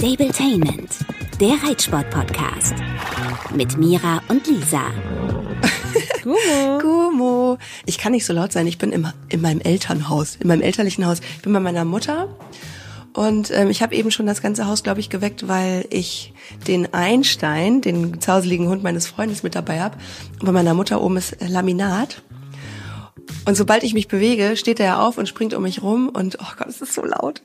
Stabletainment, der Reitsport-Podcast. Mit Mira und Lisa. Gumo. Gumo. Ich kann nicht so laut sein. Ich bin immer in meinem Elternhaus, in meinem elterlichen Haus. Ich bin bei meiner Mutter. Und ähm, ich habe eben schon das ganze Haus, glaube ich, geweckt, weil ich den Einstein, den zauseligen Hund meines Freundes, mit dabei habe. Und bei meiner Mutter oben ist Laminat. Und sobald ich mich bewege, steht er auf und springt um mich rum. Und oh Gott, es ist so laut.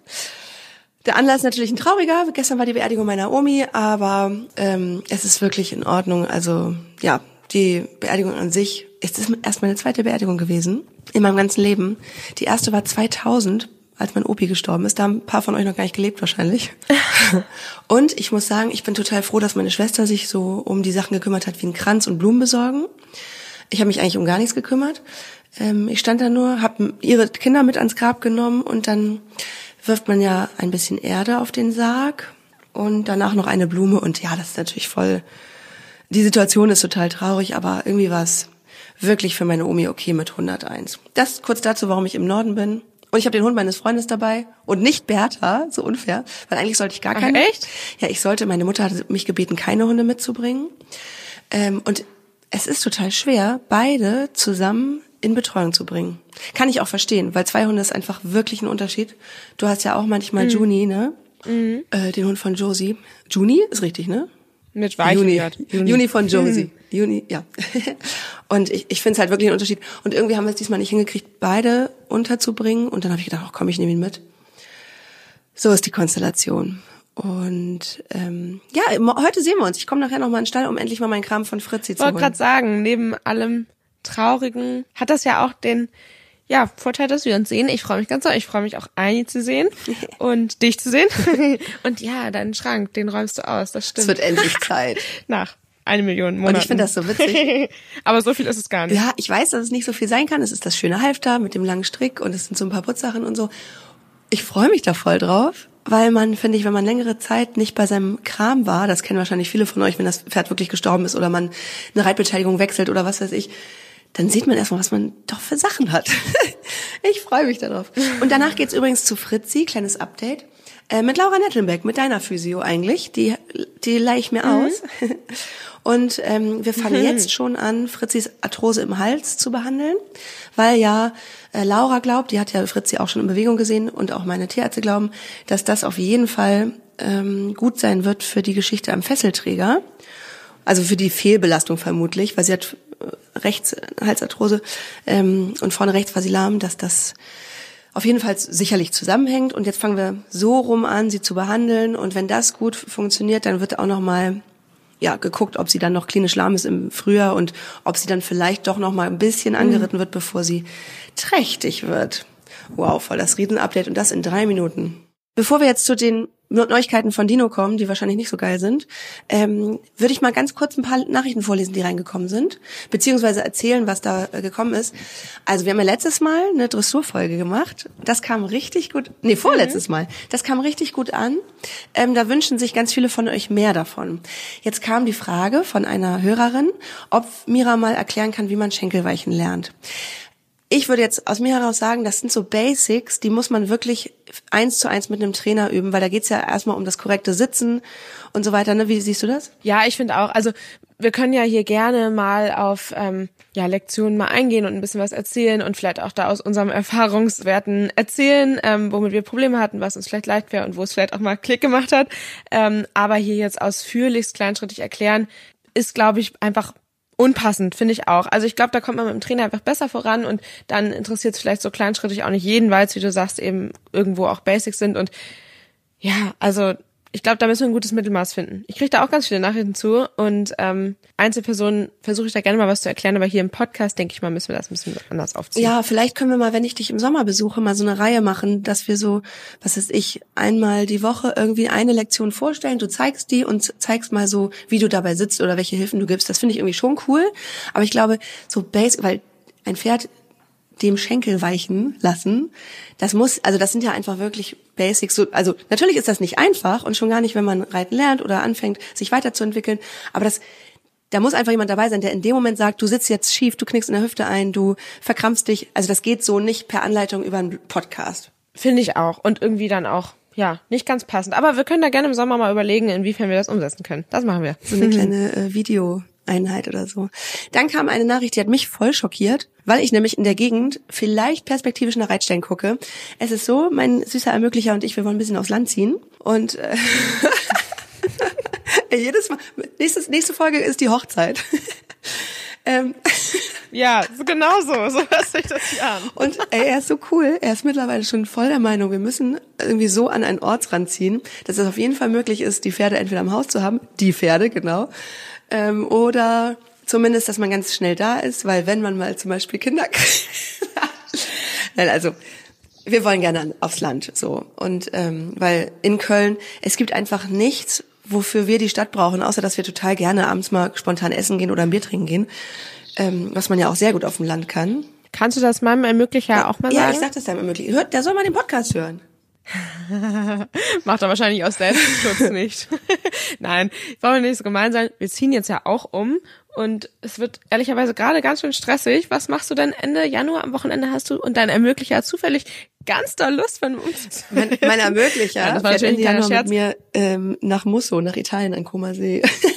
Der Anlass ist natürlich ein trauriger. Gestern war die Beerdigung meiner Omi, aber ähm, es ist wirklich in Ordnung. Also ja, die Beerdigung an sich, es ist erst meine zweite Beerdigung gewesen in meinem ganzen Leben. Die erste war 2000, als mein Opi gestorben ist. Da haben ein paar von euch noch gar nicht gelebt wahrscheinlich. und ich muss sagen, ich bin total froh, dass meine Schwester sich so um die Sachen gekümmert hat, wie einen Kranz und Blumen besorgen. Ich habe mich eigentlich um gar nichts gekümmert. Ähm, ich stand da nur, habe ihre Kinder mit ans Grab genommen und dann wirft man ja ein bisschen Erde auf den Sarg und danach noch eine Blume und ja, das ist natürlich voll. Die Situation ist total traurig, aber irgendwie war es wirklich für meine Omi okay mit 101. Das kurz dazu, warum ich im Norden bin. Und ich habe den Hund meines Freundes dabei und nicht Bertha, so unfair, weil eigentlich sollte ich gar keine. Ach, echt? Ja, ich sollte. Meine Mutter hat mich gebeten, keine Hunde mitzubringen. Ähm, und es ist total schwer, beide zusammen in Betreuung zu bringen. Kann ich auch verstehen, weil zwei Hunde ist einfach wirklich ein Unterschied. Du hast ja auch manchmal mhm. Juni, ne? Mhm. Äh, den Hund von Josie. Juni ist richtig, ne? Mit Weichen Juni. Juni. Juni von Josie. Mhm. Juni, ja. und ich, ich finde es halt wirklich ein Unterschied. Und irgendwie haben wir es diesmal nicht hingekriegt, beide unterzubringen. Und dann habe ich gedacht, ach komm, ich nehme ihn mit. So ist die Konstellation. Und ähm, ja, heute sehen wir uns. Ich komme nachher noch mal in den Stall, um endlich mal meinen Kram von Fritzi zu holen. Ich wollte gerade sagen, neben allem Traurigen hat das ja auch den ja, Vorteil, dass wir uns sehen. Ich freue mich ganz doll. Ich freue mich auch, Aini zu sehen und dich zu sehen. und ja, deinen Schrank, den räumst du aus. Das stimmt. Es wird endlich Zeit. Nach eine Million Monaten. Und ich finde das so witzig. Aber so viel ist es gar nicht. Ja, ich weiß, dass es nicht so viel sein kann. Es ist das schöne Halfter mit dem langen Strick und es sind so ein paar Putzsachen und so. Ich freue mich da voll drauf, weil man, finde ich, wenn man längere Zeit nicht bei seinem Kram war, das kennen wahrscheinlich viele von euch, wenn das Pferd wirklich gestorben ist oder man eine Reitbeteiligung wechselt oder was weiß ich, dann sieht man erstmal, was man doch für Sachen hat. ich freue mich darauf. Und danach geht's übrigens zu Fritzi, kleines Update. Äh, mit Laura Nettelbeck, mit deiner Physio eigentlich. Die, die leih ich mir mhm. aus. Und ähm, wir fangen mhm. jetzt schon an, Fritzis Arthrose im Hals zu behandeln, weil ja äh, Laura glaubt, die hat ja Fritzi auch schon in Bewegung gesehen und auch meine Tierärzte glauben, dass das auf jeden Fall ähm, gut sein wird für die Geschichte am Fesselträger. Also für die Fehlbelastung vermutlich, weil sie hat rechts Halsarthrose ähm, und vorne rechts war sie lahm, dass das auf jeden Fall sicherlich zusammenhängt. Und jetzt fangen wir so rum an, sie zu behandeln. Und wenn das gut funktioniert, dann wird auch noch mal ja geguckt, ob sie dann noch klinisch lahm ist im Frühjahr und ob sie dann vielleicht doch noch mal ein bisschen mhm. angeritten wird, bevor sie trächtig wird. Wow, voll das Riesenupdate und das in drei Minuten. Bevor wir jetzt zu den Neuigkeiten von Dino kommen, die wahrscheinlich nicht so geil sind, ähm, würde ich mal ganz kurz ein paar Nachrichten vorlesen, die reingekommen sind, beziehungsweise erzählen, was da äh, gekommen ist. Also wir haben ja letztes Mal eine Dressurfolge gemacht. Das kam richtig gut, nee, vorletztes mhm. Mal. Das kam richtig gut an. Ähm, da wünschen sich ganz viele von euch mehr davon. Jetzt kam die Frage von einer Hörerin, ob Mira mal erklären kann, wie man Schenkelweichen lernt ich würde jetzt aus mir heraus sagen, das sind so Basics, die muss man wirklich eins zu eins mit einem Trainer üben, weil da geht's ja erstmal um das korrekte Sitzen und so weiter. Ne? Wie siehst du das? Ja, ich finde auch. Also wir können ja hier gerne mal auf ähm, ja, Lektionen mal eingehen und ein bisschen was erzählen und vielleicht auch da aus unserem Erfahrungswerten erzählen, ähm, womit wir Probleme hatten, was uns vielleicht leicht wäre und wo es vielleicht auch mal Klick gemacht hat. Ähm, aber hier jetzt ausführlichst kleinschrittig erklären, ist, glaube ich, einfach unpassend, finde ich auch. Also ich glaube, da kommt man mit dem Trainer einfach besser voran und dann interessiert es vielleicht so kleinschrittig auch nicht jeden, weil es, wie du sagst, eben irgendwo auch Basics sind und ja, also ich glaube, da müssen wir ein gutes Mittelmaß finden. Ich kriege da auch ganz viele Nachrichten zu und ähm, Einzelpersonen versuche ich da gerne mal was zu erklären, aber hier im Podcast denke ich mal, müssen wir das ein bisschen anders aufziehen. Ja, vielleicht können wir mal, wenn ich dich im Sommer besuche, mal so eine Reihe machen, dass wir so, was weiß ich, einmal die Woche irgendwie eine Lektion vorstellen, du zeigst die und zeigst mal so, wie du dabei sitzt oder welche Hilfen du gibst. Das finde ich irgendwie schon cool, aber ich glaube, so basic, weil ein Pferd dem Schenkel weichen lassen. Das muss, also das sind ja einfach wirklich Basics. So, also natürlich ist das nicht einfach und schon gar nicht, wenn man reiten lernt oder anfängt, sich weiterzuentwickeln. Aber das, da muss einfach jemand dabei sein, der in dem Moment sagt, du sitzt jetzt schief, du knickst in der Hüfte ein, du verkrampfst dich. Also das geht so nicht per Anleitung über einen Podcast. Finde ich auch. Und irgendwie dann auch ja, nicht ganz passend. Aber wir können da gerne im Sommer mal überlegen, inwiefern wir das umsetzen können. Das machen wir. So eine kleine äh, Videoeinheit oder so. Dann kam eine Nachricht, die hat mich voll schockiert, weil ich nämlich in der Gegend vielleicht perspektivisch nach Reitstein gucke. Es ist so, mein süßer Ermöglicher und ich, wir wollen ein bisschen aufs Land ziehen und äh, jedes Mal, nächstes, nächste Folge ist die Hochzeit. ähm, ja, genau so, so hört sich das hier an. Und ey, er ist so cool, er ist mittlerweile schon voll der Meinung, wir müssen irgendwie so an einen Ortsrand ziehen, dass es auf jeden Fall möglich ist, die Pferde entweder im Haus zu haben, die Pferde, genau, ähm, oder zumindest, dass man ganz schnell da ist, weil wenn man mal zum Beispiel Kinder kriegt, Nein, also wir wollen gerne aufs Land so und ähm, weil in Köln es gibt einfach nichts wofür wir die Stadt brauchen, außer dass wir total gerne abends mal spontan essen gehen oder ein Bier trinken gehen, ähm, was man ja auch sehr gut auf dem Land kann. Kannst du das meinem Ermöglicher ja, auch mal ja, sagen? Ja, ich sag das deinem Ermöglicher. Hört, der soll mal den Podcast hören. Macht er wahrscheinlich aus Selbstschutz nicht. Nein, wollen wir nicht so gemein sein. Wir ziehen jetzt ja auch um und es wird ehrlicherweise gerade ganz schön stressig. Was machst du denn Ende Januar am Wochenende hast du und dein Ermöglicher hat zufällig ganz da Lust, du umziehst? Mein, mein Ermöglicher ja, das war fährt Ende Januar mit mir ähm, nach Musso, nach Italien an Comasee.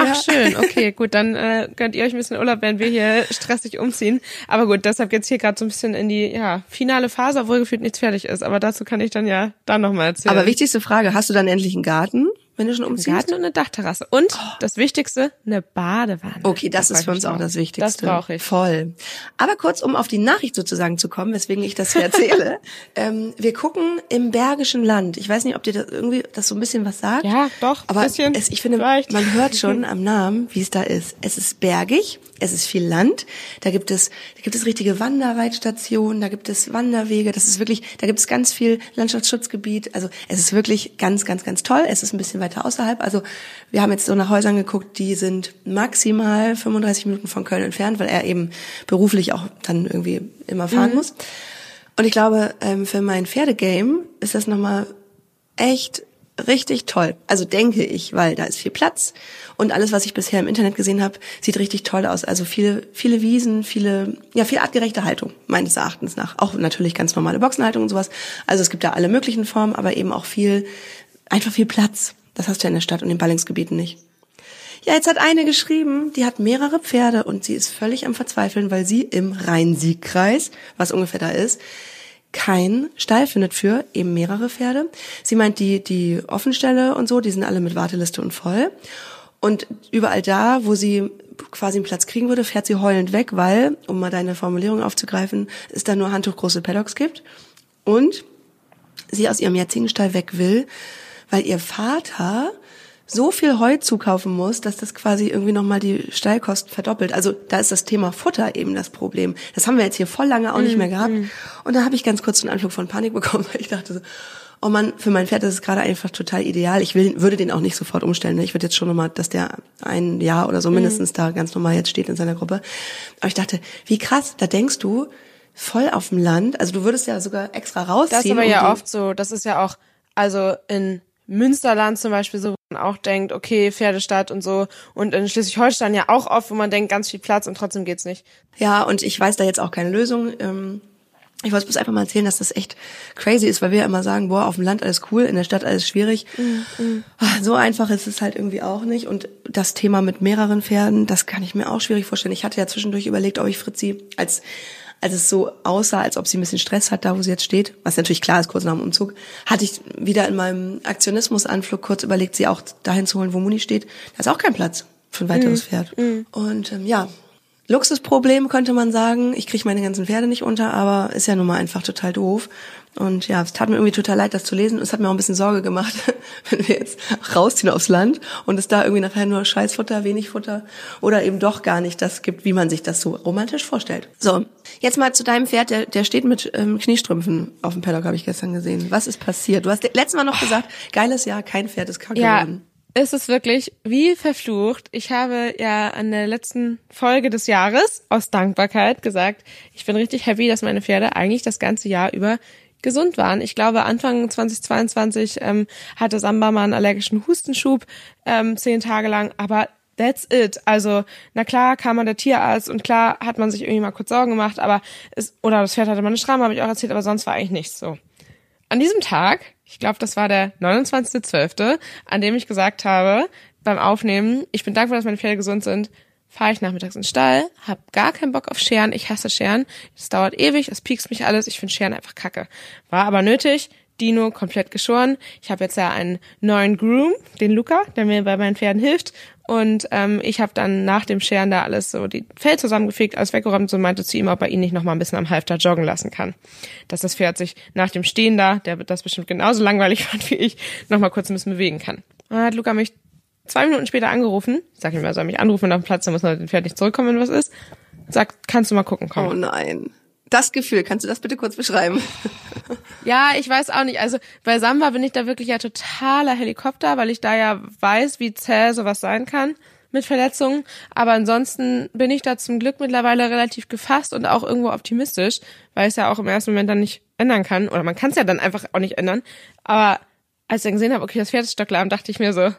Ach ja. schön, okay, gut, dann äh, könnt ihr euch ein bisschen Urlaub, während wir hier stressig umziehen. Aber gut, deshalb geht's hier gerade so ein bisschen in die ja, finale Phase, obwohl gefühlt nichts fertig ist. Aber dazu kann ich dann ja dann nochmal erzählen. Aber wichtigste Frage, hast du dann endlich einen Garten? Wenn du schon umziehst? Ein Garten und eine Dachterrasse. Und oh. das Wichtigste, eine Badewanne. Okay, das, das ist für uns auch das Wichtigste. Das brauche ich. Voll. Aber kurz, um auf die Nachricht sozusagen zu kommen, weswegen ich das hier erzähle. ähm, wir gucken im Bergischen Land. Ich weiß nicht, ob dir das irgendwie das so ein bisschen was sagt. Ja, doch. Aber bisschen, es, ich finde, vielleicht. man hört schon am Namen, wie es da ist. Es ist bergig, es ist viel Land. Da gibt es, da gibt es richtige Wanderreitstationen, da gibt es Wanderwege. Das ist wirklich, da gibt es ganz viel Landschaftsschutzgebiet. Also es ist wirklich ganz, ganz, ganz toll. Es ist ein bisschen weiter außerhalb. Also wir haben jetzt so nach Häusern geguckt, die sind maximal 35 Minuten von Köln entfernt, weil er eben beruflich auch dann irgendwie immer fahren mhm. muss. Und ich glaube, ähm, für mein Pferdegame ist das nochmal echt richtig toll. Also denke ich, weil da ist viel Platz und alles, was ich bisher im Internet gesehen habe, sieht richtig toll aus. Also viele, viele Wiesen, viele, ja, viel artgerechte Haltung meines Erachtens nach. Auch natürlich ganz normale Boxenhaltung und sowas. Also es gibt da alle möglichen Formen, aber eben auch viel, einfach viel Platz. Das hast du ja in der Stadt und in Ballingsgebieten nicht. Ja, jetzt hat eine geschrieben, die hat mehrere Pferde und sie ist völlig am Verzweifeln, weil sie im Rhein-Sieg-Kreis, was ungefähr da ist, kein Stall findet für eben mehrere Pferde. Sie meint, die, die Offenstelle und so, die sind alle mit Warteliste und voll. Und überall da, wo sie quasi einen Platz kriegen würde, fährt sie heulend weg, weil, um mal deine Formulierung aufzugreifen, es da nur handtuchgroße Paddocks gibt. Und sie aus ihrem jetzigen Stall weg will, weil ihr Vater so viel Heu zukaufen muss, dass das quasi irgendwie nochmal die Stallkosten verdoppelt. Also da ist das Thema Futter eben das Problem. Das haben wir jetzt hier voll lange auch nicht mehr gehabt. Mm. Und da habe ich ganz kurz einen Anflug von Panik bekommen, weil ich dachte so, oh man, für mein Pferd ist es gerade einfach total ideal. Ich will, würde den auch nicht sofort umstellen. Ne? Ich würde jetzt schon nochmal, dass der ein Jahr oder so mindestens mm. da ganz normal jetzt steht in seiner Gruppe. Aber ich dachte, wie krass, da denkst du, voll auf dem Land. Also du würdest ja sogar extra rausziehen. Das ist aber ja oft so, das ist ja auch, also in Münsterland zum Beispiel so, wo man auch denkt, okay, Pferdestadt und so. Und in Schleswig-Holstein ja auch oft, wo man denkt, ganz viel Platz und trotzdem geht's nicht. Ja, und ich weiß da jetzt auch keine Lösung. Ähm, ich wollte bloß einfach mal erzählen, dass das echt crazy ist, weil wir immer sagen, boah, auf dem Land alles cool, in der Stadt alles schwierig. Mhm. So einfach ist es halt irgendwie auch nicht. Und das Thema mit mehreren Pferden, das kann ich mir auch schwierig vorstellen. Ich hatte ja zwischendurch überlegt, ob ich Fritzi als als es so aussah, als ob sie ein bisschen Stress hat, da wo sie jetzt steht, was natürlich klar ist, kurz nach dem Umzug, hatte ich wieder in meinem Aktionismusanflug kurz überlegt, sie auch dahin zu holen, wo Muni steht. Da ist auch kein Platz für ein weiteres mhm. Pferd. Mhm. Und ähm, ja, Luxusproblem könnte man sagen. Ich kriege meine ganzen Pferde nicht unter, aber ist ja nun mal einfach total doof. Und ja, es tat mir irgendwie total leid, das zu lesen. Es hat mir auch ein bisschen Sorge gemacht, wenn wir jetzt rausziehen aufs Land und es da irgendwie nachher nur Scheißfutter, wenig Futter oder eben doch gar nicht das gibt, wie man sich das so romantisch vorstellt. So, jetzt mal zu deinem Pferd, der, der steht mit ähm, Kniestrümpfen auf dem Paddock, habe ich gestern gesehen. Was ist passiert? Du hast letztes Mal noch gesagt, geiles Jahr, kein Pferd ist kacke ja. geworden ist es wirklich wie verflucht. Ich habe ja an der letzten Folge des Jahres aus Dankbarkeit gesagt, ich bin richtig happy, dass meine Pferde eigentlich das ganze Jahr über gesund waren. Ich glaube, Anfang 2022 ähm, hatte Samba mal einen allergischen Hustenschub ähm, zehn Tage lang, aber that's it. Also, na klar kam man der Tierarzt und klar hat man sich irgendwie mal kurz Sorgen gemacht, aber es, oder das Pferd hatte mal eine Schramme, habe ich auch erzählt, aber sonst war eigentlich nichts so. an diesem Tag, ich glaube, das war der 29.12., an dem ich gesagt habe, beim Aufnehmen, ich bin dankbar, dass meine Pferde gesund sind, fahre ich nachmittags in den Stall, hab gar keinen Bock auf Scheren, ich hasse Scheren, es dauert ewig, es piekst mich alles, ich finde Scheren einfach kacke. War aber nötig, Dino komplett geschoren. Ich habe jetzt ja einen neuen Groom, den Luca, der mir bei meinen Pferden hilft. Und ähm, ich habe dann nach dem Scheren da alles so die Fell zusammengefegt, alles weggeräumt und meinte zu ihm, ob er ihn nicht noch mal ein bisschen am Halfter joggen lassen kann. Dass das Pferd sich nach dem Stehen da, der das bestimmt genauso langweilig fand wie ich, noch mal kurz ein bisschen bewegen kann. Dann hat Luca mich zwei Minuten später angerufen. Sag ihm, er soll mich anrufen auf dem Platz, dann muss Pferd nicht zurückkommen, wenn was ist. Sagt, kannst du mal gucken, komm. Oh nein. Das Gefühl, kannst du das bitte kurz beschreiben? Ja, ich weiß auch nicht. Also bei Samba bin ich da wirklich ja totaler Helikopter, weil ich da ja weiß, wie zäh sowas sein kann mit Verletzungen. Aber ansonsten bin ich da zum Glück mittlerweile relativ gefasst und auch irgendwo optimistisch, weil ich es ja auch im ersten Moment dann nicht ändern kann. Oder man kann es ja dann einfach auch nicht ändern. Aber als ich dann gesehen habe, okay, das Pferd ist stocklahm, dachte ich mir so,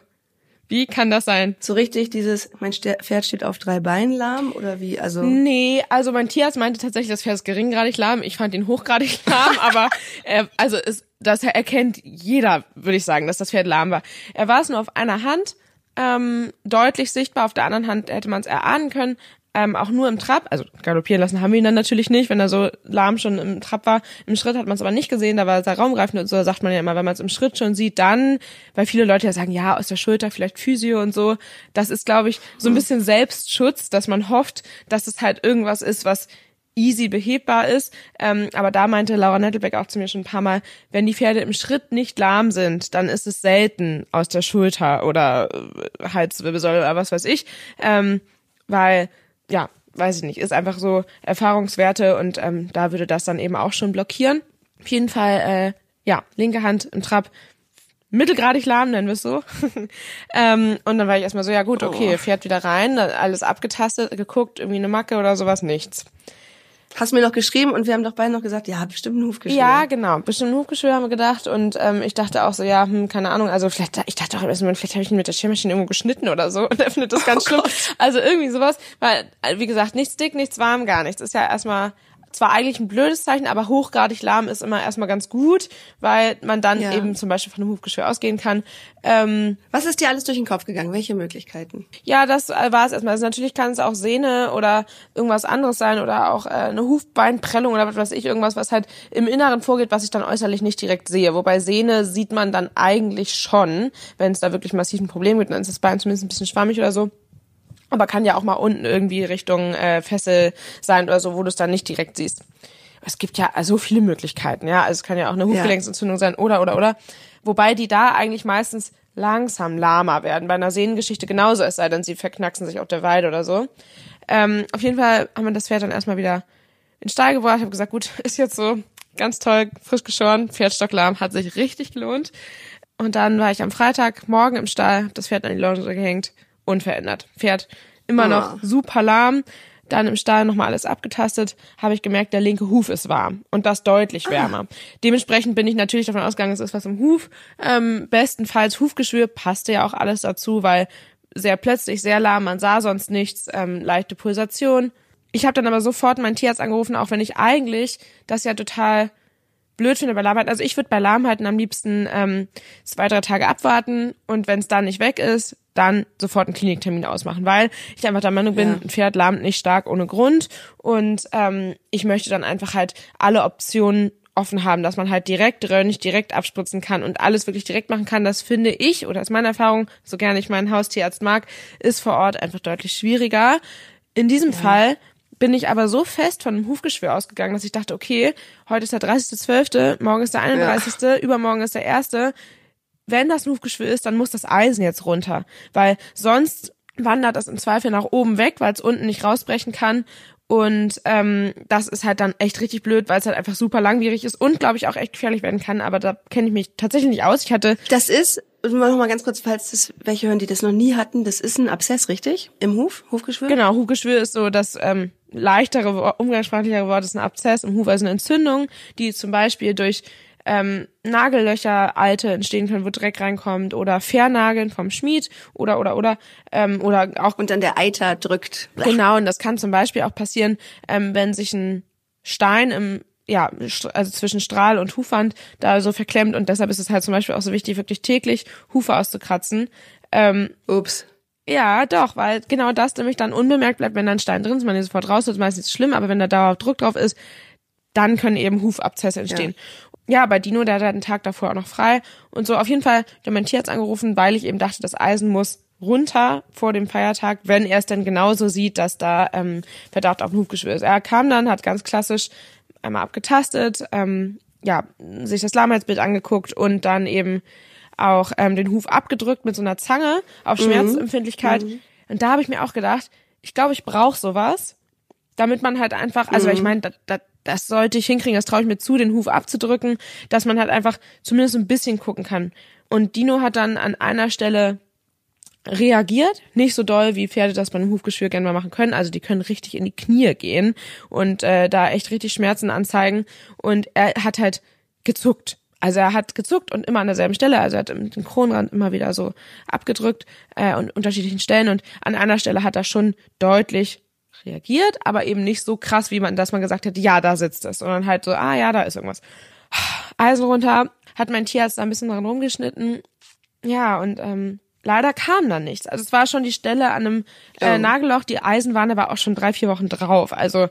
wie kann das sein? So richtig dieses, mein Pferd steht auf drei Beinen lahm oder wie? Also Nee, also mein Tierarzt meinte tatsächlich, das Pferd ist geringgradig lahm. Ich fand ihn hochgradig lahm, aber er, also es, das erkennt jeder, würde ich sagen, dass das Pferd lahm war. Er war es nur auf einer Hand, ähm, deutlich sichtbar, auf der anderen Hand hätte man es erahnen können, ähm, auch nur im Trab, also galoppieren lassen haben wir ihn dann natürlich nicht, wenn er so lahm schon im Trab war. Im Schritt hat man es aber nicht gesehen, da war er sehr raumgreifend und so, sagt man ja immer, wenn man es im Schritt schon sieht, dann, weil viele Leute ja sagen, ja, aus der Schulter vielleicht Physio und so, das ist, glaube ich, so ein bisschen Selbstschutz, dass man hofft, dass es halt irgendwas ist, was easy behebbar ist. Ähm, aber da meinte Laura Nettelbeck auch zu mir schon ein paar Mal, wenn die Pferde im Schritt nicht lahm sind, dann ist es selten aus der Schulter oder äh, Halswirbelsäule oder was weiß ich. Ähm, weil ja, weiß ich nicht, ist einfach so Erfahrungswerte und ähm, da würde das dann eben auch schon blockieren. Auf jeden Fall, äh, ja, linke Hand im Trab, mittelgradig lahm, nennen wir es so. ähm, und dann war ich erstmal so, ja gut, okay, fährt wieder rein, alles abgetastet, geguckt, irgendwie eine Macke oder sowas, nichts. Hast mir noch geschrieben und wir haben doch beide noch gesagt, ja, bestimmt ein Hufgeschwür. Ja, genau, bestimmt ein Hufgeschwür haben wir gedacht und ähm, ich dachte auch so, ja, hm, keine Ahnung, also vielleicht, ich dachte auch erstmal, vielleicht habe ich ihn mit der Schermaschine irgendwo geschnitten oder so und er findet das ganz oh schlimm. Gott. Also irgendwie sowas, weil, wie gesagt, nichts dick, nichts warm, gar nichts. Ist ja erstmal zwar eigentlich ein blödes Zeichen, aber hochgradig lahm ist immer erstmal ganz gut, weil man dann ja. eben zum Beispiel von einem Hufgeschwür ausgehen kann. Ähm, Was ist dir alles durch den Kopf gegangen? Welche Möglichkeiten? Ja, das äh, war es erstmal. Also natürlich kann es auch Sehne oder irgendwas anderes sein oder auch äh, eine Hufbeinprellung oder was weiß ich, irgendwas, was halt im Inneren vorgeht, was ich dann äußerlich nicht direkt sehe. Wobei Sehne sieht man dann eigentlich schon, wenn es da wirklich massiv ein Problem gibt, dann ist das Bein zumindest ein bisschen schwammig oder so. Aber kann ja auch mal unten irgendwie Richtung äh, Fessel sein oder so, wo du es dann nicht direkt siehst. Es gibt ja so viele Möglichkeiten, ja. Also es kann ja auch eine Hufgelenksentzündung sein oder oder oder. Wobei die da eigentlich meistens langsam lahmer werden. Bei einer Sehnengeschichte genauso, es sei denn, sie verknacksen sich auf der Weide oder so. Ähm, auf jeden Fall haben wir das Pferd dann erstmal wieder in den Stall gebracht. Ich habe gesagt, gut, ist jetzt so ganz toll, frisch geschoren, Pferd stocklahm, hat sich richtig gelohnt. Und dann war ich am Freitag morgen im Stall, das Pferd an die Longe gehängt unverändert. Pferd immer noch ah. super lahm. Dann im Stall nochmal alles abgetastet, habe ich gemerkt, der linke Huf ist warm und das deutlich ah. wärmer. Ah. Dementsprechend bin ich natürlich davon ausgegangen, es ist was im Huf. Ähm, bestenfalls Hufgeschwür passte ja auch alles dazu, weil sehr plötzlich, sehr lahm, man sah sonst nichts, ähm, leichte Pulsation. Ich habe dann aber sofort meinen Tierarzt angerufen, auch wenn ich eigentlich das ja total blöd finde bei Lahmheiten. Also ich würde bei Lahmheiten am liebsten ähm, zwei, drei Tage abwarten und wenn es dann nicht weg ist, dann sofort einen Kliniktermin ausmachen, weil ich einfach der Meinung bin, ja. ein Pferd lahmt nicht stark ohne Grund und ähm, ich möchte dann einfach halt alle Optionen offen haben, dass man halt direkt röntgen, direkt abspritzen kann und alles wirklich direkt machen kann. Das finde ich, oder ist meine Erfahrung, so gerne ich meinen Haustierarzt mag, ist vor Ort einfach deutlich schwieriger. In diesem ja. Fall bin ich aber so fest von einem Hufgeschwür ausgegangen, dass ich dachte, okay, heute ist der 30.12., morgen ist der 31., ja. übermorgen ist der 1., wenn das Hufgeschwür ist, dann muss das Eisen jetzt runter, weil sonst wandert das im Zweifel nach oben weg, weil es unten nicht rausbrechen kann. Und ähm, das ist halt dann echt richtig blöd, weil es halt einfach super langwierig ist und glaube ich auch echt gefährlich werden kann. Aber da kenne ich mich tatsächlich nicht aus. Ich hatte das ist noch mal ganz kurz, falls das welche hören, die das noch nie hatten. Das ist ein Abszess, richtig? Im Huf, Hufgeschwür. Genau, Hufgeschwür ist so das ähm, leichtere, umgangssprachlichere Wort ist ein Abszess. Im Huf also eine Entzündung, die zum Beispiel durch ähm, Nagellöcher alte entstehen können, wo Dreck reinkommt oder Vernageln vom Schmied oder oder oder ähm, oder auch und dann der Eiter drückt. Genau und das kann zum Beispiel auch passieren, ähm, wenn sich ein Stein im ja, also zwischen Strahl und Hufwand da so verklemmt und deshalb ist es halt zum Beispiel auch so wichtig, wirklich täglich Hufe auszukratzen. Ähm, Ups. ja, doch, weil genau das nämlich dann unbemerkt bleibt, wenn da ein Stein drin ist, man den sofort raus, das ist meistens schlimm, aber wenn da dauerhaft Druck drauf ist, dann können eben Hufabzesse entstehen. Ja. Bei Dino, der hat einen Tag davor auch noch frei und so. Auf jeden Fall, der mein Tierarzt angerufen, weil ich eben dachte, das Eisen muss runter vor dem Feiertag, wenn er es denn genauso sieht, dass da ähm, Verdacht auf Hufgeschwür ist. Er kam dann, hat ganz klassisch einmal abgetastet, ähm, ja, sich das Lahmheitsbild angeguckt und dann eben auch ähm, den Huf abgedrückt mit so einer Zange auf Schmerzempfindlichkeit. Und da habe ich mir auch gedacht, ich glaube, ich brauche sowas, damit man halt einfach, also ich meine, das, das, das sollte ich hinkriegen, das traue ich mir zu, den Huf abzudrücken, dass man halt einfach zumindest ein bisschen gucken kann. Und Dino hat dann an einer Stelle reagiert, nicht so doll, wie Pferde das bei einem Hufgeschwür gerne mal machen können. Also die können richtig in die Knie gehen und äh, da echt richtig Schmerzen anzeigen. Und er hat halt gezuckt. Also er hat gezuckt und immer an derselben Stelle. Also er hat den Kronrand immer wieder so abgedrückt äh, und unterschiedlichen Stellen. Und an einer Stelle hat er schon deutlich reagiert, aber eben nicht so krass, wie man, dass man gesagt hätte, ja, da sitzt es, sondern halt so, ah ja, da ist irgendwas. Eisen runter, hat mein Tierarzt da ein bisschen dran rumgeschnitten. Ja, und ähm, leider kam dann nichts. Also es war schon die Stelle an einem äh, Oh. Nagelloch, die Eisen waren aber auch schon drei, vier Wochen drauf. Also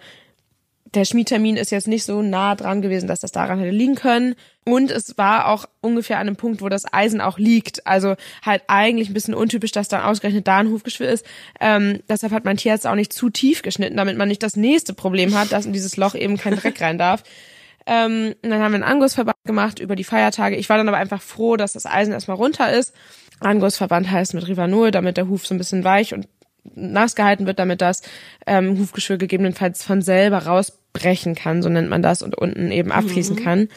der Schmiedtermin ist jetzt nicht so nah dran gewesen, dass das daran hätte liegen können. Und es war auch ungefähr an einem Punkt, wo das Eisen auch liegt. Also halt eigentlich ein bisschen untypisch, dass dann ausgerechnet da ein Hufgeschwür ist. Ähm, deshalb hat mein Tierarzt auch nicht zu tief geschnitten, damit man nicht das nächste Problem hat, dass in dieses Loch eben kein Dreck rein darf. Ähm, und dann haben wir einen Angussverband gemacht über die Feiertage. Ich war dann aber einfach froh, dass das Eisen erstmal runter ist. Angussverband heißt mit Rivanol, damit der Huf so ein bisschen weich und nass gehalten wird, damit das ähm, Hufgeschwür gegebenenfalls von selber rausbrechen kann, so nennt man das, und unten eben abfließen kann.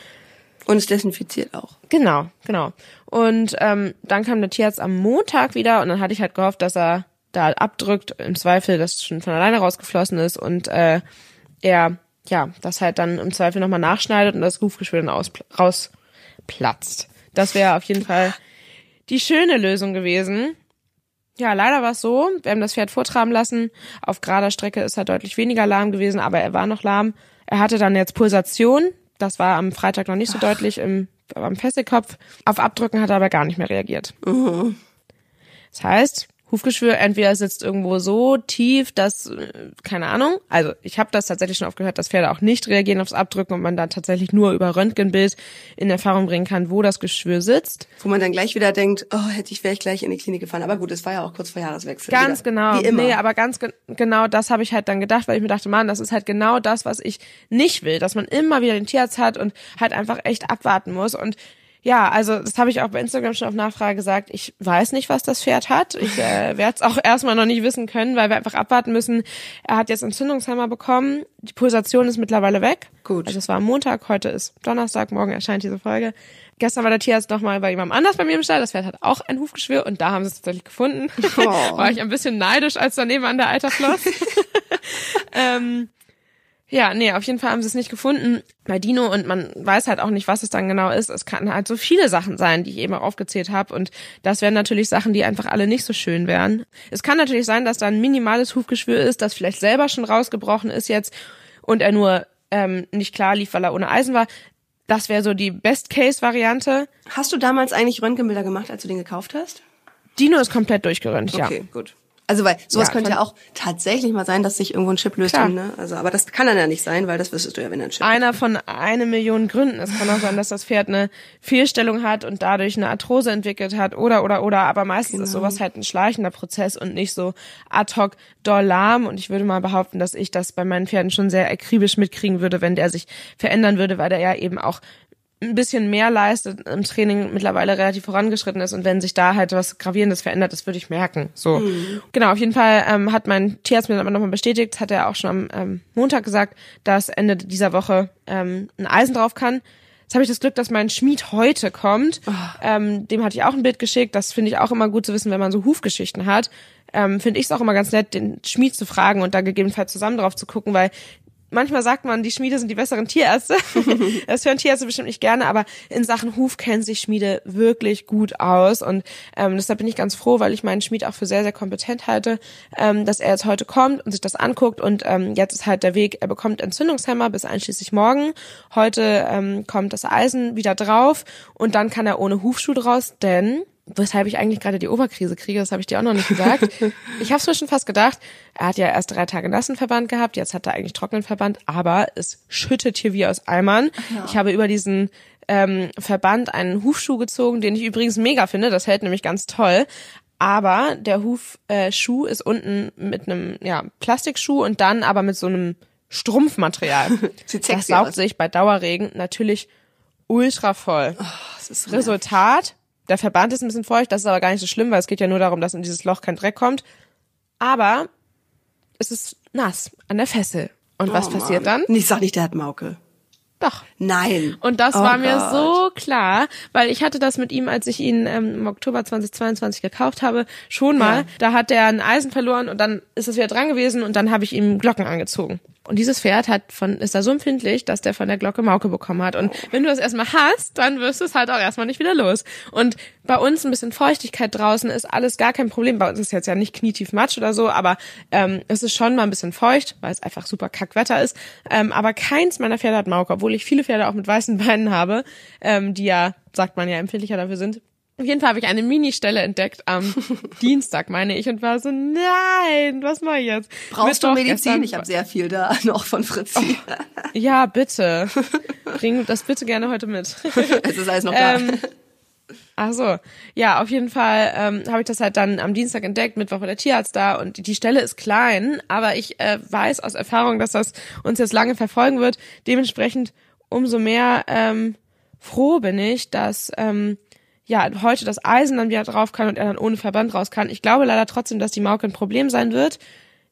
Und es desinfiziert auch. Genau, genau. Und ähm, dann kam der Tierarzt am Montag wieder und dann hatte ich halt gehofft, dass er da abdrückt, im Zweifel, dass es schon von alleine rausgeflossen ist und äh, er ja das halt dann im Zweifel nochmal nachschneidet und das Hufgeschwür dann aus, rausplatzt. Das wäre auf jeden Fall die schöne Lösung gewesen. Ja, leider war es so. Wir haben das Pferd vortraben lassen. Auf gerader Strecke ist er deutlich weniger lahm gewesen, aber er war noch lahm. Er hatte dann jetzt Pulsation. Das war am Freitag noch nicht so deutlich im, am Fesselkopf. Auf Abdrücken hat er aber gar nicht mehr reagiert. Das heißt, Hufgeschwür entweder sitzt irgendwo so tief, dass, äh, keine Ahnung, also ich habe das tatsächlich schon oft gehört, dass Pferde auch nicht reagieren aufs Abdrücken und man da tatsächlich nur über Röntgenbild in Erfahrung bringen kann, wo das Geschwür sitzt. Wo man dann gleich wieder denkt, oh, hätte ich, wäre ich gleich in die Klinik gefahren. Aber gut, es war ja auch kurz vor Jahreswechsel. Ganz wieder. genau. Wie immer. Nee, aber ganz ge genau das habe ich halt dann gedacht, weil ich mir dachte, Mann, das ist halt genau das, was ich nicht will, dass man immer wieder den Tierarzt hat und halt einfach echt abwarten muss und ja, also das habe ich auch bei Instagram schon auf Nachfrage gesagt. Ich weiß nicht, was das Pferd hat. Ich äh, werde es auch erstmal noch nicht wissen können, weil wir einfach abwarten müssen. Er hat jetzt Entzündungshemmer bekommen. Die Pulsation ist mittlerweile weg. Gut. Also es war am Montag, heute ist Donnerstag, morgen erscheint diese Folge. Gestern war der Tierarzt nochmal bei jemandem anders bei mir im Stall. Das Pferd hat auch ein Hufgeschwür und da haben sie es tatsächlich gefunden. Oh. war ich ein bisschen neidisch, als daneben an der Alter floss. ähm, ja, nee, auf jeden Fall haben sie es nicht gefunden bei Dino und man weiß halt auch nicht, was es dann genau ist. Es kann halt so viele Sachen sein, die ich eben auch aufgezählt habe und das wären natürlich Sachen, die einfach alle nicht so schön wären. Es kann natürlich sein, dass da ein minimales Hufgeschwür ist, das vielleicht selber schon rausgebrochen ist jetzt und er nur ähm, nicht klar lief, weil er ohne Eisen war. Das wäre so die Best-Case-Variante. Hast du damals eigentlich Röntgenbilder gemacht, als du den gekauft hast? Dino ist komplett durchgerönt, ja. Okay, gut. Also weil sowas Ja, könnte ja auch tatsächlich mal sein, dass sich irgendwo ein Chip löst. Ne? Also, aber das kann dann ja nicht sein, weil das wüsstest du ja, wenn ein Chip einer von eine Million Gründen. Es kann auch sein, dass das Pferd eine Fehlstellung hat und dadurch eine Arthrose entwickelt hat oder oder oder. Aber meistens ist sowas halt ein schleichender Prozess und nicht so ad hoc doll lahm. Und ich würde mal behaupten, dass ich das bei meinen Pferden schon sehr akribisch mitkriegen würde, wenn der sich verändern würde, weil der ja eben auch ein bisschen mehr leistet, im Training mittlerweile relativ vorangeschritten ist und wenn sich da halt was Gravierendes verändert, das würde ich merken. So. Genau, auf jeden Fall ähm, hat mein Tierarzt mir dann aber nochmal bestätigt, hat er auch schon am ähm, Montag gesagt, dass Ende dieser Woche ähm, ein Eisen drauf kann. Jetzt habe ich das Glück, dass mein Schmied heute kommt. Ähm, dem hatte ich auch ein Bild geschickt. Das finde ich auch immer gut zu wissen, wenn man so Hufgeschichten hat. Ähm, finde ich es auch immer ganz nett, den Schmied zu fragen und da gegebenenfalls zusammen drauf zu gucken, weil manchmal sagt man, die Schmiede sind die besseren Tierärzte. das hören Tierärzte bestimmt nicht gerne, aber in Sachen Huf kennt sich Schmiede wirklich gut aus. Und ähm, deshalb bin ich ganz froh, weil ich meinen Schmied auch für sehr, sehr kompetent halte, ähm, dass er jetzt heute kommt und sich das anguckt. Und ähm, jetzt ist halt der Weg, er bekommt Entzündungshemmer bis einschließlich morgen. Heute ähm, kommt das Eisen wieder drauf und dann kann er ohne Hufschuh draus, denn weshalb ich eigentlich gerade die Oberkrise kriege, das habe ich dir auch noch nicht gesagt. ich habe es mir schon fast gedacht. Er hat ja erst drei Tage nassen Verband gehabt, jetzt hat er eigentlich trockenen Verband, aber es schüttet hier wie aus Eimern. Ja. Ich habe über diesen ähm, Verband einen Hufschuh gezogen, den ich übrigens mega finde. Das hält nämlich ganz toll. Aber der Hufschuh äh, ist unten mit einem ja, Plastikschuh und dann aber mit so einem Strumpfmaterial. Das saugt aus. sich bei Dauerregen natürlich ultra voll. Oh, Resultat, der Verband ist ein bisschen feucht, das ist aber gar nicht so schlimm, weil es geht ja nur darum, dass in dieses Loch kein Dreck kommt. Aber es ist nass an der Fessel. Und was oh, passiert dann? Ich sag nicht, der hat Mauke. Doch. Nein. Und das oh war mir Gott. so klar, weil ich hatte das mit ihm, als ich ihn ähm, im Oktober 2022 gekauft habe, schon mal. Ja. Da hat er ein Eisen verloren und dann ist es wieder dran gewesen und dann habe ich ihm Glocken angezogen. Und dieses Pferd hat von, ist da so empfindlich, dass der von der Glocke Mauke bekommen hat. Und wenn du das erstmal hast, dann wirst du es halt auch erstmal nicht wieder los. Und bei uns ein bisschen Feuchtigkeit draußen ist alles gar kein Problem. Bei uns ist jetzt ja nicht knietief Matsch oder so, aber ähm, es ist schon mal ein bisschen feucht, weil es einfach super Kackwetter ist. Ähm, aber keins meiner Pferde hat Mauke, obwohl ich viele Pferde auch mit weißen Beinen habe, ähm, die ja, sagt man ja, empfindlicher dafür sind. Auf jeden Fall habe ich eine Mini-Stelle entdeckt am Dienstag, meine ich, und war so, nein, was mache ich jetzt? Brauchst Mittwoch, du Medizin? Ich habe sehr viel da noch von Fritzi. Oh, ja, bitte. Bring das bitte gerne heute mit. es ist alles noch da. Ähm, Ach so, ja, auf jeden Fall ähm, habe ich das halt dann am Dienstag entdeckt, Mittwoch war der Tierarzt da und die Stelle ist klein, aber ich äh, weiß aus Erfahrung, dass das uns jetzt lange verfolgen wird. Dementsprechend umso mehr ähm, froh bin ich, dass ähm, ja, heute das Eisen dann wieder drauf kann und er dann ohne Verband raus kann. Ich glaube leider trotzdem, dass die Mauke ein Problem sein wird,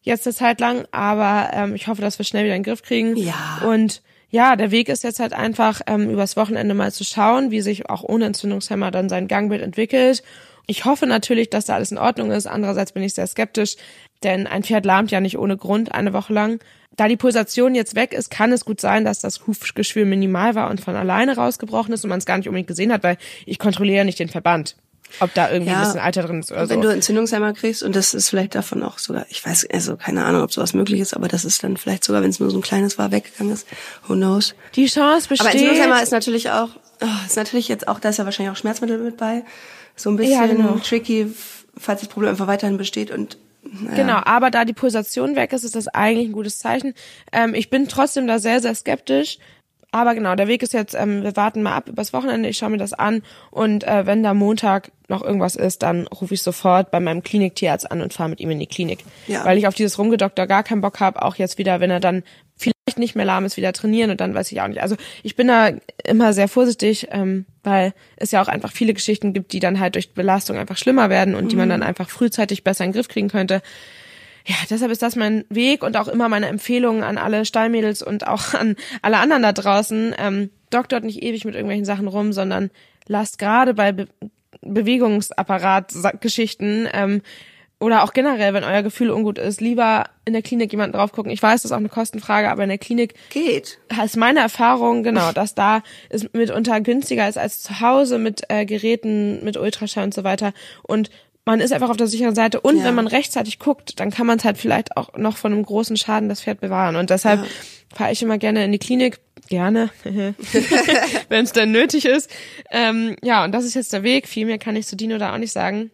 jetzt eine Zeit lang, aber ähm, ich hoffe, dass wir schnell wieder in den Griff kriegen. Ja. Und ja, der Weg ist jetzt halt einfach, ähm, übers Wochenende mal zu schauen, wie sich auch ohne Entzündungshemmer dann sein Gangbild entwickelt. Ich hoffe natürlich, dass da alles in Ordnung ist. Andererseits bin ich sehr skeptisch, denn ein Pferd lahmt ja nicht ohne Grund eine Woche lang. Da die Pulsation jetzt weg ist, kann es gut sein, dass das Hufgeschwür minimal war und von alleine rausgebrochen ist und man es gar nicht unbedingt gesehen hat, weil ich kontrolliere ja nicht den Verband ob da irgendwie ja, ein bisschen Alter drin ist oder wenn so. Wenn du Entzündungsheimer kriegst und das ist vielleicht davon auch sogar, ich weiß, also keine Ahnung, ob sowas möglich ist, aber das ist dann vielleicht sogar, wenn es nur so ein kleines war, weggegangen ist. Who knows? Die Chance besteht. Aber Entzündungsheimer ist natürlich auch, oh, ist natürlich jetzt auch, da ist ja wahrscheinlich auch Schmerzmittel mit bei. So ein bisschen ja, genau. tricky, falls das Problem einfach weiterhin besteht und ja. Genau, aber da die Pulsation weg ist, ist das eigentlich ein gutes Zeichen. Ähm, ich bin trotzdem da sehr, sehr skeptisch. Aber genau, der Weg ist jetzt, ähm, wir warten mal ab übers Wochenende, ich schaue mir das an und äh, wenn da Montag noch irgendwas ist, dann rufe ich sofort bei meinem Kliniktierarzt an und fahre mit ihm in die Klinik. Ja. Weil ich auf dieses Rumgedoktor gar keinen Bock habe, auch jetzt wieder, wenn er dann vielleicht nicht mehr lahm ist, wieder trainieren und dann weiß ich auch nicht. Also ich bin da immer sehr vorsichtig, ähm, weil es ja auch einfach viele Geschichten gibt, die dann halt durch Belastung einfach schlimmer werden und mhm. die man mhm. dann einfach frühzeitig besser in den Griff kriegen könnte ja, deshalb ist das mein Weg und auch immer meine Empfehlung an alle Stallmädels und auch an alle anderen da draußen. Ähm, doktort nicht ewig mit irgendwelchen Sachen rum, sondern lasst gerade bei Be Bewegungsapparat-Geschichten ähm, oder auch generell, wenn euer Gefühl ungut ist, lieber in der Klinik jemanden drauf gucken. Ich weiß, das ist auch eine Kostenfrage, aber in der Klinik geht. Ist meine Erfahrung, genau, dass da es mitunter günstiger ist als zu Hause mit äh, Geräten, mit Ultraschall und so weiter. Und man ist einfach auf der sicheren Seite und ja. wenn man rechtzeitig guckt, dann kann man es halt vielleicht auch noch von einem großen Schaden das Pferd bewahren. Und deshalb ja. fahre ich immer gerne in die Klinik, gerne, wenn es dann nötig ist. Ähm, ja, und das ist jetzt der Weg. Viel mehr kann ich zu Dino da auch nicht sagen.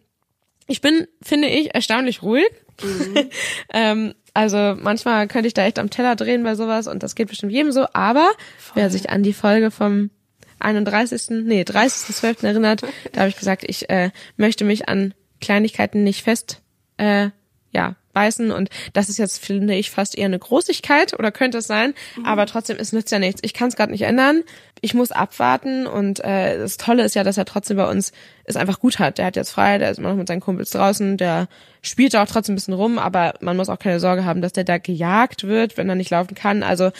Ich bin, finde ich, erstaunlich ruhig. Mhm. ähm, also manchmal könnte ich da echt am Teller drehen bei sowas und das geht bestimmt jedem so. Aber Voll. wer sich an die Folge vom 31. nee 30.12. erinnert, da habe ich gesagt, ich äh, möchte mich an Kleinigkeiten nicht fest, äh, ja, beißen und das ist jetzt, finde ich, fast eher eine Großigkeit oder könnte es sein, mhm. aber trotzdem, es nützt ja nichts. Ich kann es gerade nicht ändern. Ich muss abwarten und äh, das Tolle ist ja, dass er trotzdem bei uns es einfach gut hat. Der hat jetzt frei, der ist immer noch mit seinen Kumpels draußen, der spielt auch trotzdem ein bisschen rum, aber man muss auch keine Sorge haben, dass der da gejagt wird, wenn er nicht laufen kann. Also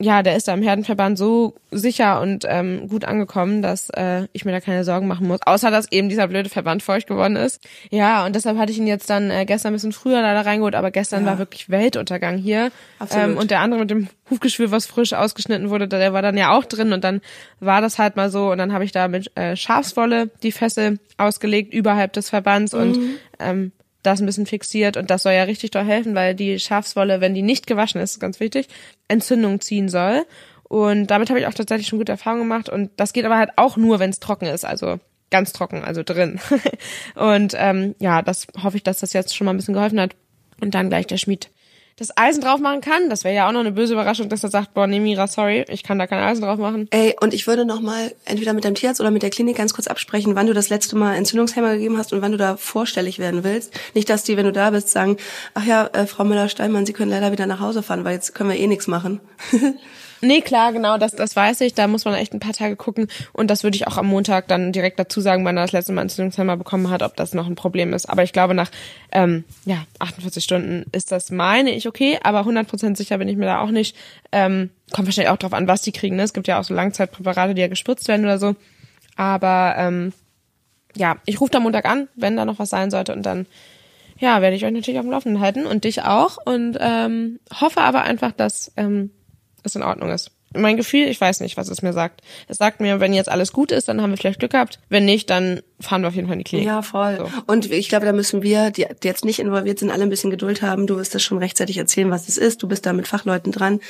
ja, der ist da im Herdenverband so sicher und ähm, gut angekommen, dass äh, ich mir da keine Sorgen machen muss. Außer, dass eben dieser blöde Verband feucht geworden ist. Ja, und deshalb hatte ich ihn jetzt dann äh, gestern ein bisschen früher leider reingeholt, aber gestern Ja. war wirklich Weltuntergang hier. Absolut. Ähm, und der andere mit dem Hufgeschwür, was frisch ausgeschnitten wurde, der war dann ja auch drin und dann war das halt mal so und dann habe ich da mit äh, Schafswolle die Fessel ausgelegt überhalb des Verbands und ähm, das ein bisschen fixiert und das soll ja richtig doll helfen, weil die Schafswolle, wenn die nicht gewaschen ist, ist ganz wichtig, Entzündung ziehen soll. Und damit habe ich auch tatsächlich schon gute Erfahrungen gemacht und das geht aber halt auch nur, wenn es trocken ist, also ganz trocken, also drin. und ähm, ja, das hoffe ich, dass das jetzt schon mal ein bisschen geholfen hat und dann gleich der Schmied das Eisen drauf machen kann. Das wäre ja auch noch eine böse Überraschung, dass er sagt, boah, nee, Mira, sorry, ich kann da kein Eisen drauf machen. Ey, und ich würde noch mal entweder mit deinem Tierarzt oder mit der Klinik ganz kurz absprechen, wann du das letzte Mal Entzündungshemmer gegeben hast und wann du da vorstellig werden willst. Nicht, dass die, wenn du da bist, sagen, ach ja, äh, Frau Müller-Steinmann, Sie können leider wieder nach Hause fahren, weil jetzt können wir eh nichts machen. Nee, klar, genau, das, das weiß ich. Da muss man echt ein paar Tage gucken. Und das würde ich auch am Montag dann direkt dazu sagen, wann er das letzte Mal Entzündungshemmer bekommen hat, ob das noch ein Problem ist. Aber ich glaube, nach ähm, ja, 48 Stunden ist das, meine ich, okay. Aber 100% sicher bin ich mir da auch nicht. Ähm, kommt wahrscheinlich auch drauf an, was die kriegen. Ne? Es gibt ja auch so Langzeitpräparate, die ja gespritzt werden oder so. Aber ähm, ja, ich rufe da Montag an, wenn da noch was sein sollte. Und dann ja, werde ich euch natürlich auf dem Laufenden halten und dich auch. Und ähm, hoffe aber einfach, dass ähm, es in Ordnung ist. Mein Gefühl, ich weiß nicht, was es mir sagt. Es sagt mir, wenn jetzt alles gut ist, dann haben wir vielleicht Glück gehabt. Wenn nicht, dann fahren wir auf jeden Fall in die Klinik. Ja, voll. So. Und ich glaube, da müssen wir, die, die jetzt nicht involviert sind, alle ein bisschen Geduld haben. Du wirst das schon rechtzeitig erzählen, was es ist. Du bist da mit Fachleuten dran.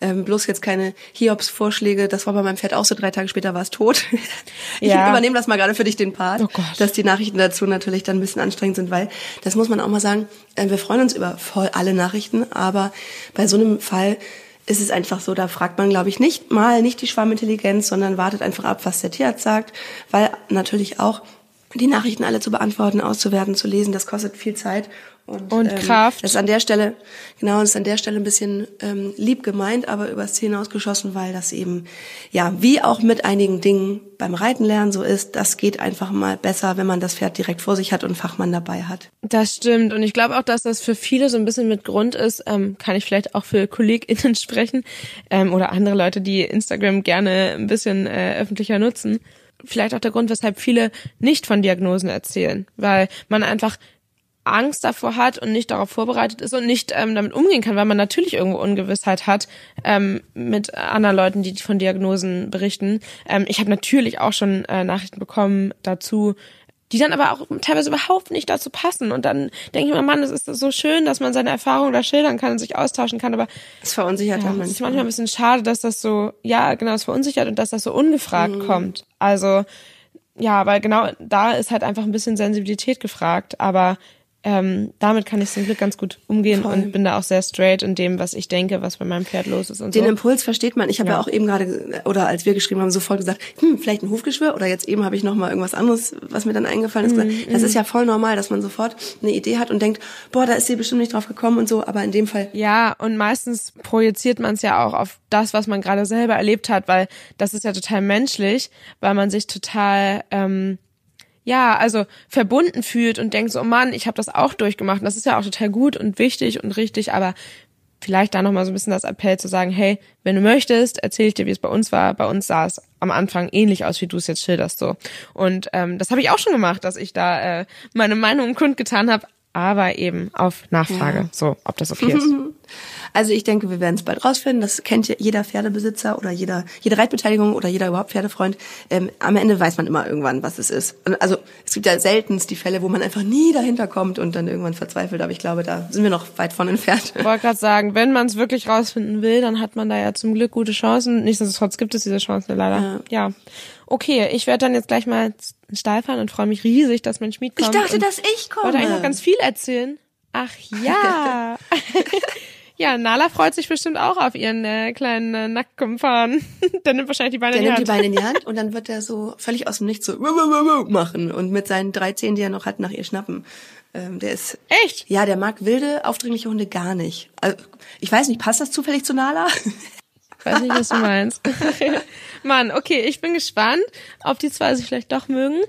Ähm, bloß jetzt keine Hiobs-Vorschläge. Das war bei meinem Pferd auch so. Drei Tage später war es tot. ich Ja. übernehme das mal gerade für dich, den Part. Oh Gott. Dass die Nachrichten dazu natürlich dann ein bisschen anstrengend sind, weil das muss man auch mal sagen. Äh, wir freuen uns über voll alle Nachrichten, aber bei so einem Fall ist es einfach so, da fragt man, glaube ich, nicht mal nicht die Schwarmintelligenz, sondern wartet einfach ab, was der Tierarzt sagt, weil natürlich auch die Nachrichten alle zu beantworten, auszuwerten, zu lesen, das kostet viel Zeit. Und, Und Kraft. Das ist an der Stelle, genau, das ist an der Stelle ein bisschen ähm, lieb gemeint, aber übers Ziel hinausgeschossen, weil das eben, ja, wie auch mit einigen Dingen beim Reiten lernen so ist, das geht einfach mal besser, wenn man das Pferd direkt vor sich hat und einen Fachmann dabei hat. Das stimmt. Und ich glaube auch, dass das für viele so ein bisschen mit Grund ist, ähm, kann ich vielleicht auch für KollegInnen sprechen ähm, oder andere Leute, die Instagram gerne ein bisschen äh, öffentlicher nutzen. Vielleicht auch der Grund, weshalb viele nicht von Diagnosen erzählen, weil man einfach Angst davor hat und nicht darauf vorbereitet ist und nicht ähm, damit umgehen kann, weil man natürlich irgendwo Ungewissheit hat ähm, mit anderen Leuten, die von Diagnosen berichten. Ähm, ich habe natürlich auch schon äh, Nachrichten bekommen dazu, die dann aber auch teilweise überhaupt nicht dazu passen. Und dann denke ich mir, Mann, es ist so schön, dass man seine Erfahrungen da schildern kann und sich austauschen kann, aber Das verunsichert ja, dann es ist manchmal. manchmal ein bisschen schade, dass das so, ja, genau, es verunsichert und dass das so ungefragt Mhm. kommt. Also, ja, weil genau da ist halt einfach ein bisschen Sensibilität gefragt, aber ähm, damit kann ich zum Glück ganz gut umgehen Voll. und bin da auch sehr straight in dem, was ich denke, was bei meinem Pferd los ist und Den so. Impuls versteht man. Ich habe ja. Ja. auch eben gerade, ge- oder als wir geschrieben haben, sofort gesagt, hm, vielleicht ein Hufgeschwür oder jetzt eben habe ich noch mal irgendwas anderes, was mir dann eingefallen ist. gesagt, Das ist ja voll normal, dass man sofort eine Idee hat und denkt, boah, da ist sie bestimmt nicht drauf gekommen und so, aber in dem Fall Ja, und meistens projiziert man es ja auch auf das, was man gerade selber erlebt hat, weil das ist ja total menschlich, weil man sich total ähm, ja, also verbunden fühlt und denkt so, oh Mann, ich habe das auch durchgemacht. Und das ist ja auch total gut und wichtig und richtig, aber vielleicht da nochmal so ein bisschen das Appell zu sagen, hey, wenn du möchtest, erzähl ich dir, wie es bei uns war. Bei uns sah es am Anfang ähnlich aus, wie du es jetzt schilderst so. Und ähm, das habe ich auch schon gemacht, dass ich da äh, meine Meinung kundgetan habe, aber eben auf Nachfrage, so, ob das okay ist. Also ich denke, wir werden es bald rausfinden. Das kennt ja jeder Pferdebesitzer oder jeder, jede Reitbeteiligung oder jeder überhaupt Pferdefreund. Ähm, am Ende weiß man immer irgendwann, was es ist. Also es gibt ja seltenst die Fälle, wo man einfach nie dahinter kommt und dann irgendwann verzweifelt. Aber ich glaube, da sind wir noch weit von entfernt. Ich wollte gerade sagen, wenn man es wirklich rausfinden will, dann hat man da ja zum Glück gute Chancen. Nichtsdestotrotz gibt es diese Chancen leider. Ja. Okay, ich werde dann jetzt gleich mal in den Stall fahren und freue mich riesig, dass mein Schmied Ich kommt. dachte, und dass ich komme. wollte eigentlich noch ganz viel erzählen. Ach ja. ja, Nala freut sich bestimmt auch auf ihren äh, kleinen äh, Nackkumpan. Der nimmt wahrscheinlich die Beine Der in die nimmt die Hand. Beine in die Hand und dann wird er so völlig aus dem Nichts so wuh, wuh, wuh, wuh machen und mit seinen drei Zähnen, die er noch hat, nach ihr schnappen. Ähm, der ist Echt? ja, der mag wilde, aufdringliche Hunde gar nicht. Also, ich weiß nicht, passt das zufällig zu Nala? Ich weiß nicht, was du meinst. Mann, okay, ich bin gespannt, ob die zwei sich vielleicht doch mögen.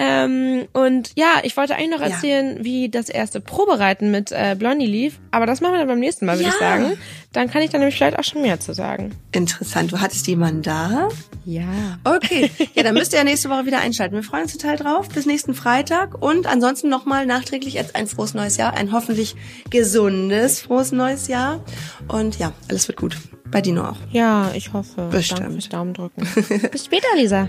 Ähm, und ja, ich wollte eigentlich noch Ja. erzählen, wie das erste Probereiten mit äh, Blondie lief. Aber das machen wir dann beim nächsten Mal, würde Ja. ich sagen. Dann kann ich dann nämlich vielleicht auch schon mehr zu sagen. Interessant. Du hattest jemanden da? Ja. Okay. Ja, dann müsst ihr ja nächste Woche wieder einschalten. Wir freuen uns total drauf. Bis nächsten Freitag. Und ansonsten nochmal nachträglich jetzt ein frohes neues Jahr. Ein hoffentlich gesundes frohes neues Jahr. Und ja, alles wird gut. Bei Dino auch. Ja, ich hoffe. Bestimmt. Daumen drücken. Bis später, Lisa.